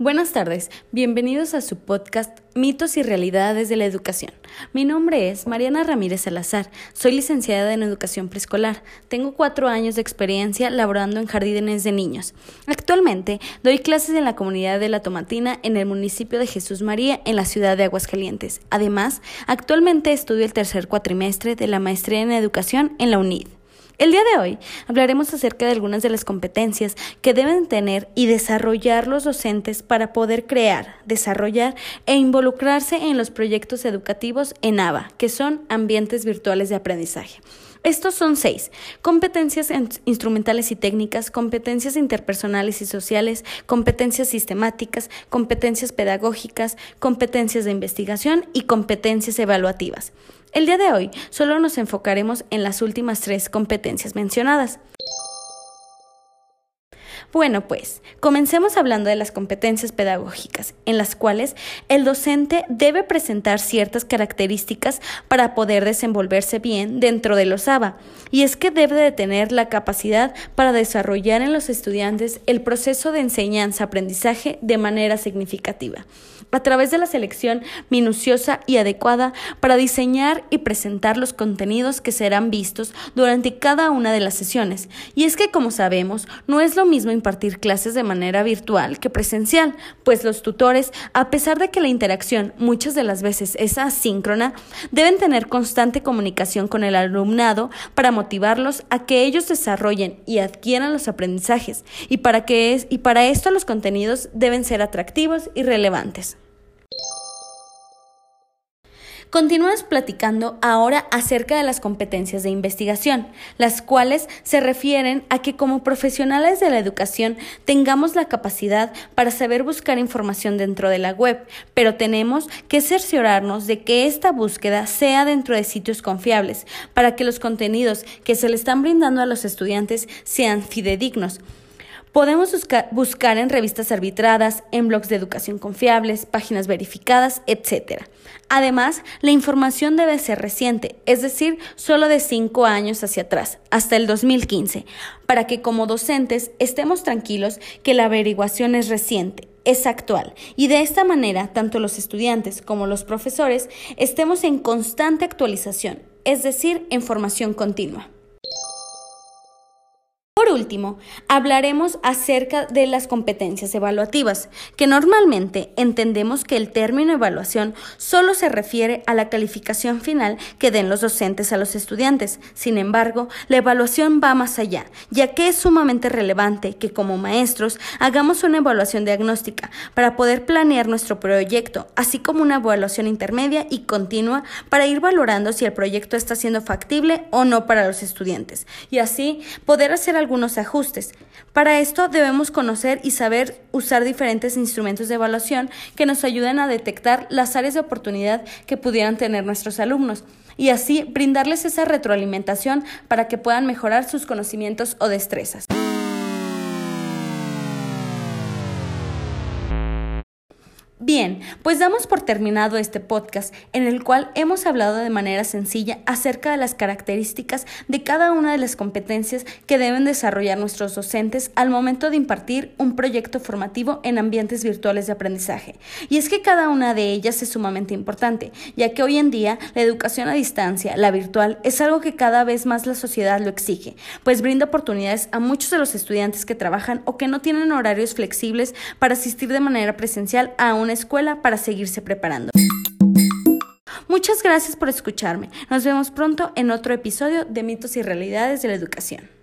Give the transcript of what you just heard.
Buenas tardes, bienvenidos a su podcast Mitos y Realidades de la Educación. Mi nombre es Mariana Ramírez Salazar, soy licenciada en Educación Preescolar, tengo cuatro años de experiencia laborando en jardines de niños. Actualmente doy clases en la comunidad de La Tomatina en el municipio de Jesús María en la ciudad de Aguascalientes. Además, actualmente estudio el tercer cuatrimestre de la maestría en Educación en la UNID. El día de hoy hablaremos acerca de algunas de las competencias que deben tener y desarrollar los docentes para poder crear, desarrollar e involucrarse en los proyectos educativos en ABA, que son ambientes virtuales de aprendizaje. Estos son seis. Competencias instrumentales y técnicas, competencias interpersonales y sociales, competencias sistemáticas, competencias pedagógicas, competencias de investigación y competencias evaluativas. El día de hoy solo nos enfocaremos en las últimas tres competencias mencionadas. Bueno, pues, comencemos hablando de las competencias pedagógicas, en las cuales el docente debe presentar ciertas características para poder desenvolverse bien dentro de los ABA, y es que debe de tener la capacidad para desarrollar en los estudiantes el proceso de enseñanza-aprendizaje de manera significativa a través de la selección minuciosa y adecuada para diseñar y presentar los contenidos que serán vistos durante cada una de las sesiones. Y es que, como sabemos, no es lo mismo impartir clases de manera virtual que presencial, pues los tutores, a pesar de que la interacción muchas de las veces es asíncrona, deben tener constante comunicación con el alumnado para motivarlos a que ellos desarrollen y adquieran los aprendizajes y para que es, y para esto los contenidos deben ser atractivos y relevantes. Continuamos platicando ahora acerca de las competencias de investigación, las cuales se refieren a que como profesionales de la educación tengamos la capacidad para saber buscar información dentro de la web, pero tenemos que cerciorarnos de que esta búsqueda sea dentro de sitios confiables, para que los contenidos que se le están brindando a los estudiantes sean fidedignos. Podemos buscar, en revistas arbitradas, en blogs de educación confiables, páginas verificadas, etc. Además, la información debe ser reciente, es decir, solo de cinco años hacia atrás, hasta el 2015, para que como docentes estemos tranquilos que la averiguación es reciente, es actual y de esta manera tanto los estudiantes como los profesores estemos en constante actualización, es decir, en formación continua. Último, hablaremos acerca de las competencias evaluativas, que normalmente entendemos que el término evaluación solo se refiere a la calificación final que den los docentes a los estudiantes. Sin embargo, la evaluación va más allá, ya que es sumamente relevante que como maestros hagamos una evaluación diagnóstica para poder planear nuestro proyecto, así como una evaluación intermedia y continua para ir valorando si el proyecto está siendo factible o no para los estudiantes, y así poder hacer algunos ajustes. Para esto debemos conocer y saber usar diferentes instrumentos de evaluación que nos ayuden a detectar las áreas de oportunidad que pudieran tener nuestros alumnos y así brindarles esa retroalimentación para que puedan mejorar sus conocimientos o destrezas. Bien, pues damos por terminado este podcast en el cual hemos hablado de manera sencilla acerca de las características de cada una de las competencias que deben desarrollar nuestros docentes al momento de impartir un proyecto formativo en ambientes virtuales de aprendizaje. Y es que cada una de ellas es sumamente importante, ya que hoy en día la educación a distancia, la virtual, es algo que cada vez más la sociedad lo exige, pues brinda oportunidades a muchos de los estudiantes que trabajan o que no tienen horarios flexibles para asistir de manera presencial a una escuela para seguirse preparando. Muchas gracias por escucharme. Nos vemos pronto en otro episodio de Mitos y Realidades de la Educación.